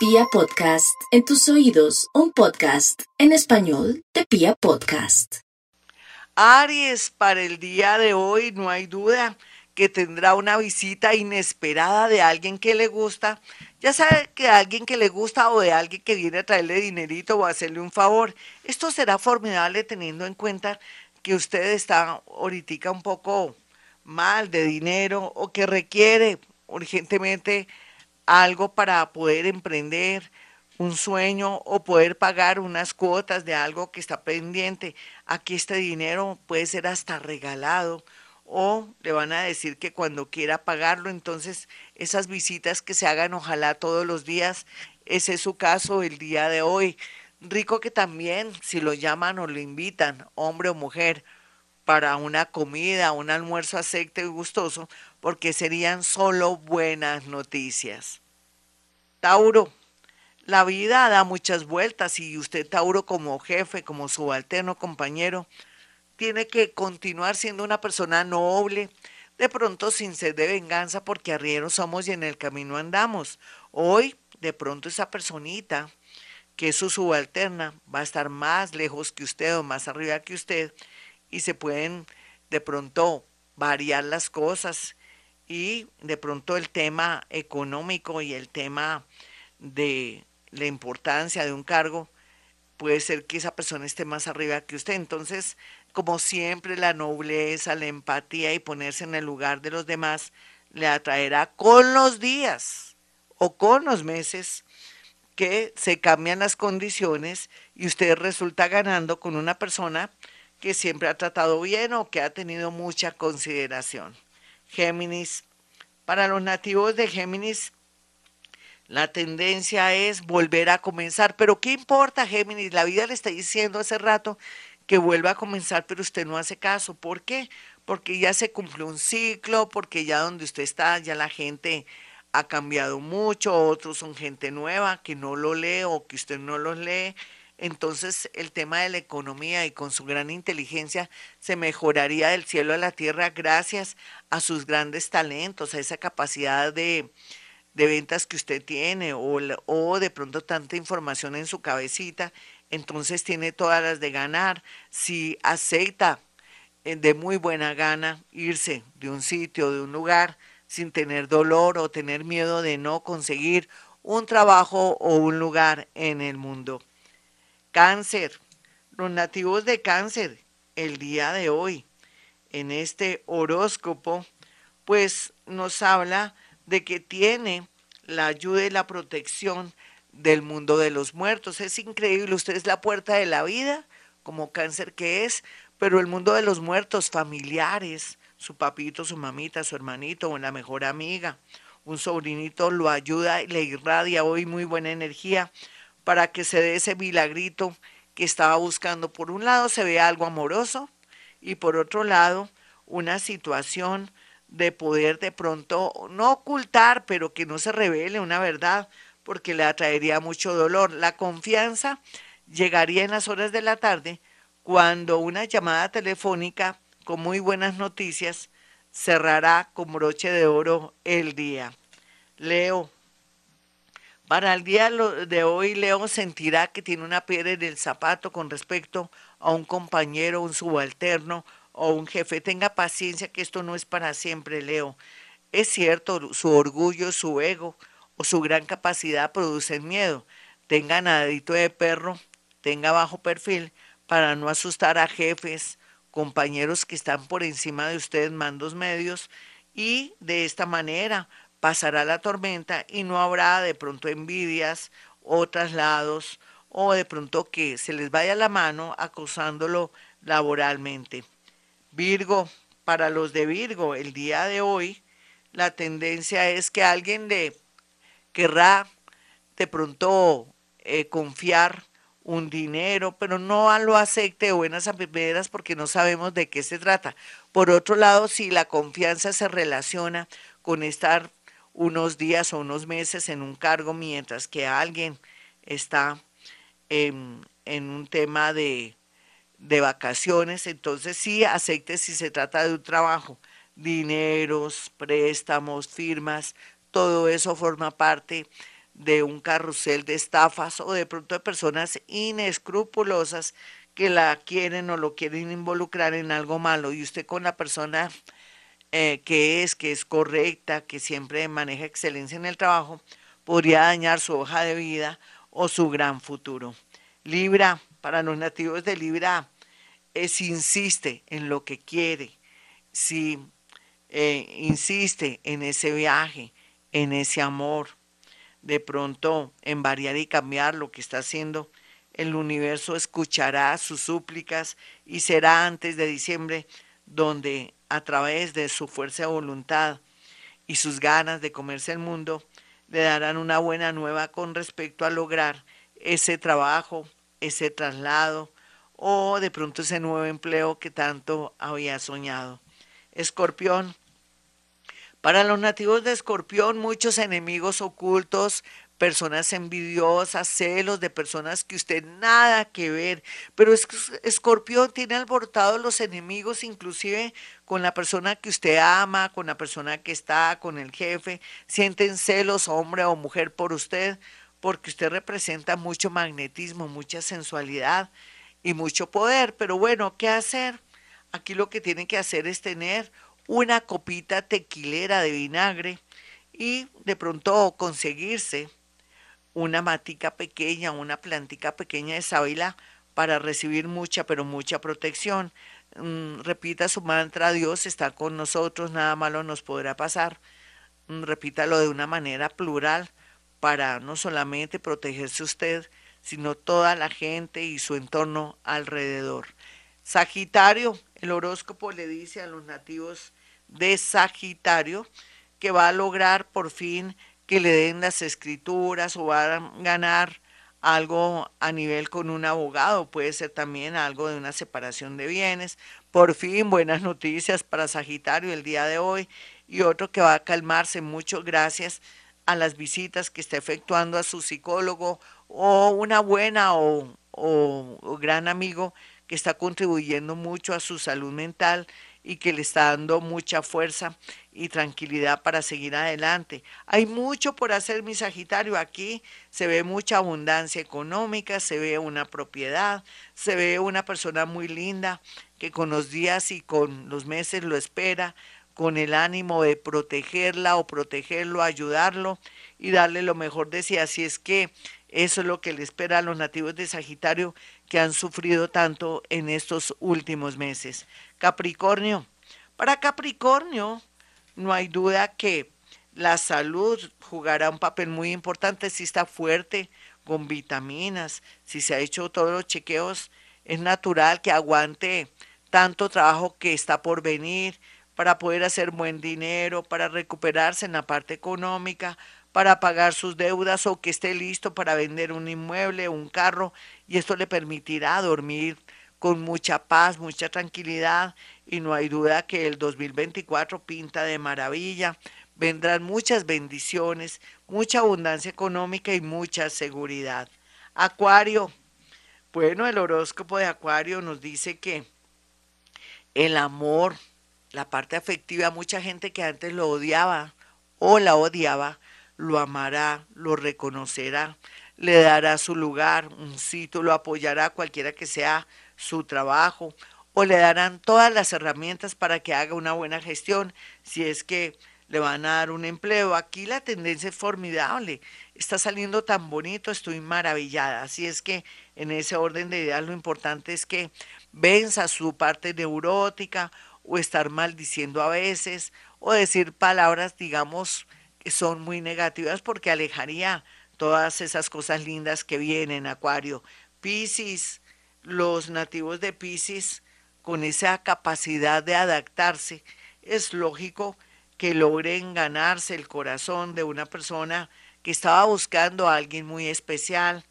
Pia Podcast, en tus oídos, un podcast en español de Pia Podcast. Aries, para el día de hoy no hay duda que tendrá una visita inesperada de alguien que le gusta. Ya sabe que alguien que le gusta o de alguien que viene a traerle dinerito o hacerle un favor. Esto será formidable teniendo en cuenta que usted está ahorita un poco mal de dinero o que requiere urgentemente algo para poder emprender un sueño o poder pagar unas cuotas de algo que está pendiente. Aquí este dinero puede ser hasta regalado o le van a decir que cuando quiera pagarlo, entonces esas visitas que se hagan ojalá todos los días, ese es su caso el día de hoy. Rico que también si lo llaman o lo invitan, hombre o mujer, para una comida, un almuerzo acepte y gustoso, porque serían solo buenas noticias. Tauro, la vida da muchas vueltas y usted, Tauro, como jefe, como subalterno, compañero, tiene que continuar siendo una persona noble, de pronto sin sed de venganza, porque arrieros somos y en el camino andamos. Hoy, de pronto, esa personita que es su subalterna va a estar más lejos que usted o más arriba que usted y se pueden de pronto variar las cosas y de pronto el tema económico y el tema de la importancia de un cargo puede ser que esa persona esté más arriba que usted. Entonces, como siempre, la nobleza, la empatía y ponerse en el lugar de los demás le atraerá con los días o con los meses que se cambian las condiciones y usted resulta ganando con una persona que siempre ha tratado bien o que ha tenido mucha consideración. Géminis. Para los nativos de Géminis, la tendencia es volver a comenzar. Pero ¿qué importa, Géminis? La vida le está diciendo hace rato que vuelva a comenzar, pero usted no hace caso. ¿Por qué? Porque ya se cumplió un ciclo, porque ya donde usted está, ya la gente ha cambiado mucho, otros son gente nueva que no lo lee o que usted no los lee entonces el tema de la economía y con su gran inteligencia se mejoraría del cielo a la tierra gracias a sus grandes talentos, a esa capacidad de, ventas que usted tiene o, o de pronto tanta información en su cabecita, entonces tiene todas las de ganar. Si acepta eh, de muy buena gana irse de un sitio, de un lugar, sin tener dolor o tener miedo de no conseguir un trabajo o un lugar en el mundo. Cáncer. Los nativos de cáncer, el día de hoy, en este horóscopo, pues nos habla de que tiene la ayuda y la protección del mundo de los muertos. Es increíble, usted es la puerta de la vida, como cáncer que es, pero el mundo de los muertos, familiares, su papito, su mamita, su hermanito, una mejor amiga, un sobrinito lo ayuda y le irradia hoy muy buena energía para que se dé ese milagrito que estaba buscando. Por un lado se ve algo amoroso y por otro lado una situación de poder de pronto no ocultar, pero que no se revele una verdad, porque le atraería mucho dolor. La confianza llegaría en las horas de la tarde cuando una llamada telefónica con muy buenas noticias cerrará con broche de oro el día. Leo, para el día de hoy, Leo sentirá que tiene una piedra en el zapato con respecto a un compañero, un subalterno o un jefe. Tenga paciencia que esto no es para siempre, Leo. Es cierto, su orgullo, su ego o su gran capacidad producen miedo. Tenga nadadito de perro, tenga bajo perfil para no asustar a jefes, compañeros que están por encima de ustedes, mandos medios, y de esta manera pasará la tormenta y no habrá de pronto envidias o traslados o de pronto que se les vaya la mano acosándolo laboralmente. Virgo, para los de Virgo, el día de hoy, la tendencia es que alguien le querrá de pronto eh, confiar un dinero, pero no lo acepte de buenas a primeras porque no sabemos de qué se trata. Por otro lado, si la confianza se relaciona con estar unos días o unos meses en un cargo mientras que alguien está en, un tema de, de vacaciones, entonces sí acepte si se trata de un trabajo, dineros, préstamos, firmas, todo eso forma parte de un carrusel de estafas o de pronto de personas inescrupulosas que la quieren o lo quieren involucrar en algo malo. Y usted con la persona eh, que es, que es correcta, que siempre maneja excelencia en el trabajo, podría dañar su hoja de vida o su gran futuro. Libra, para los nativos de Libra, es insiste en lo que quiere, si eh, insiste en ese viaje, en ese amor, de pronto en variar y cambiar lo que está haciendo, el universo escuchará sus súplicas y será antes de diciembre donde a través de su fuerza de voluntad y sus ganas de comerse el mundo, le darán una buena nueva con respecto a lograr ese trabajo, ese traslado o de pronto ese nuevo empleo que tanto había soñado. Escorpión, para los nativos de Escorpión, muchos enemigos ocultos, personas envidiosas, celos de personas que usted nada que ver. Pero es, Escorpión tiene alborotados los enemigos, inclusive con la persona que usted ama, con la persona que está, con el jefe. Sienten celos, hombre o mujer, por usted, porque usted representa mucho magnetismo, mucha sensualidad y mucho poder. Pero bueno, ¿qué hacer? Aquí lo que tiene que hacer es tener una copita tequilera de vinagre y de pronto conseguirse una matica pequeña, una plantica pequeña de sábila para recibir mucha, pero mucha protección. Mm, repita su mantra, Dios está con nosotros, nada malo nos podrá pasar. Mm, repítalo de una manera plural para no solamente protegerse usted, sino toda la gente y su entorno alrededor. Sagitario, el horóscopo le dice a los nativos de Sagitario que va a lograr por fin que le den las escrituras o va a ganar algo a nivel con un abogado, puede ser también algo de una separación de bienes. Por fin, buenas noticias para Sagitario el día de hoy y otro que va a calmarse mucho gracias a las visitas que está efectuando a su psicólogo o una buena o, o gran amigo que está contribuyendo mucho a su salud mental y que le está dando mucha fuerza y tranquilidad para seguir adelante. Hay mucho por hacer, mi Sagitario. Aquí se ve mucha abundancia económica, se ve una propiedad, se ve una persona muy linda que con los días y con los meses lo espera, con el ánimo de protegerla o protegerlo, ayudarlo y darle lo mejor de sí. Así es que eso es lo que le espera a los nativos de Sagitario que han sufrido tanto en estos últimos meses. Capricornio. Para Capricornio, no hay duda que la salud jugará un papel muy importante si está fuerte, con vitaminas, si se ha hecho todos los chequeos, es natural que aguante tanto trabajo que está por venir para poder hacer buen dinero, para recuperarse en la parte económica, para pagar sus deudas o que esté listo para vender un inmueble, un carro, y esto le permitirá dormir con mucha paz, mucha tranquilidad y no hay duda que el 2024 pinta de maravilla. Vendrán muchas bendiciones, mucha abundancia económica y mucha seguridad. Acuario. Bueno, el horóscopo de Acuario nos dice que el amor, la parte afectiva, mucha gente que antes lo odiaba o la odiaba, lo amará, lo reconocerá, le dará su lugar, un sitio, lo apoyará cualquiera que sea su trabajo o le darán todas las herramientas para que haga una buena gestión si es que le van a dar un empleo. Aquí la tendencia es formidable, está saliendo tan bonito, estoy maravillada. Así es que en ese orden de ideas lo importante es que venza su parte neurótica o estar maldiciendo a veces o decir palabras, digamos, que son muy negativas porque alejaría todas esas cosas lindas que vienen, Acuario. Piscis, los nativos de Pisces, con esa capacidad de adaptarse, es lógico que logren ganarse el corazón de una persona que estaba buscando a alguien muy especial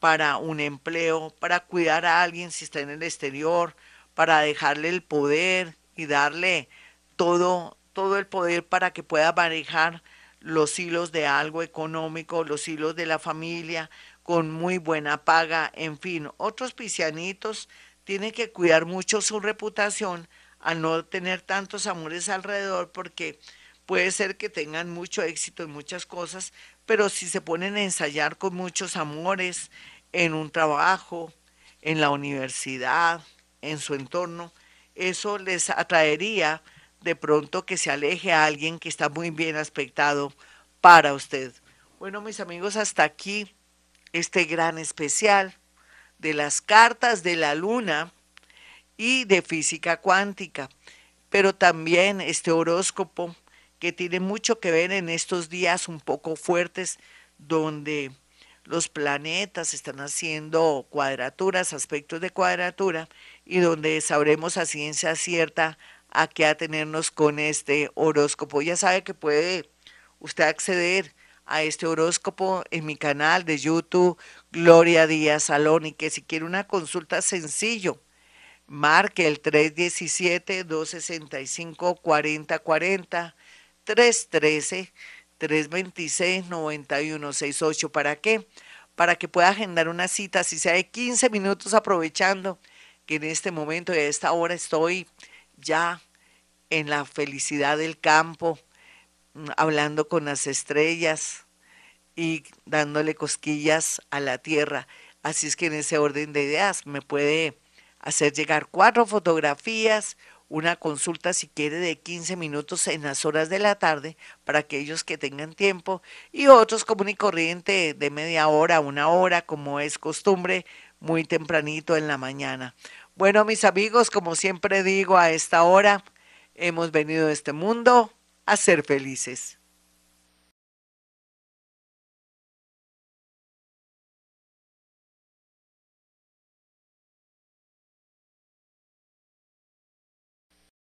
para un empleo, para cuidar a alguien si está en el exterior, para dejarle el poder y darle todo, todo el poder para que pueda manejar los hilos de algo económico, los hilos de la familia, con muy buena paga, en fin, otros pisianitos tienen que cuidar mucho su reputación al no tener tantos amores alrededor porque puede ser que tengan mucho éxito en muchas cosas, pero si se ponen a ensayar con muchos amores en un trabajo, en la universidad, en su entorno, eso les atraería de pronto que se aleje a alguien que está muy bien aspectado para usted. Bueno, mis amigos, hasta aquí este gran especial de las cartas de la luna y de física cuántica, pero también este horóscopo que tiene mucho que ver en estos días un poco fuertes donde los planetas están haciendo cuadraturas, aspectos de cuadratura, y donde sabremos a ciencia cierta a qué atenernos con este horóscopo. Ya sabe que puede usted acceder a este horóscopo en mi canal de YouTube, Gloria Díaz Salón, y que si quiere una consulta sencillo, marque el 317-265-4040, 313-326-9168. ¿Para qué? Para que pueda agendar una cita, si sea de 15 minutos, aprovechando que en este momento y a esta hora estoy ya en la felicidad del campo, hablando con las estrellas y dándole cosquillas a la tierra. Así es que en ese orden de ideas me puede hacer llegar cuatro fotografías, una consulta si quiere de 15 minutos en las horas de la tarde para aquellos que tengan tiempo y otros común y corriente de media hora, una hora como es costumbre, muy tempranito en la mañana. Bueno, mis amigos, como siempre digo a esta hora, hemos venido a este mundo a ser felices.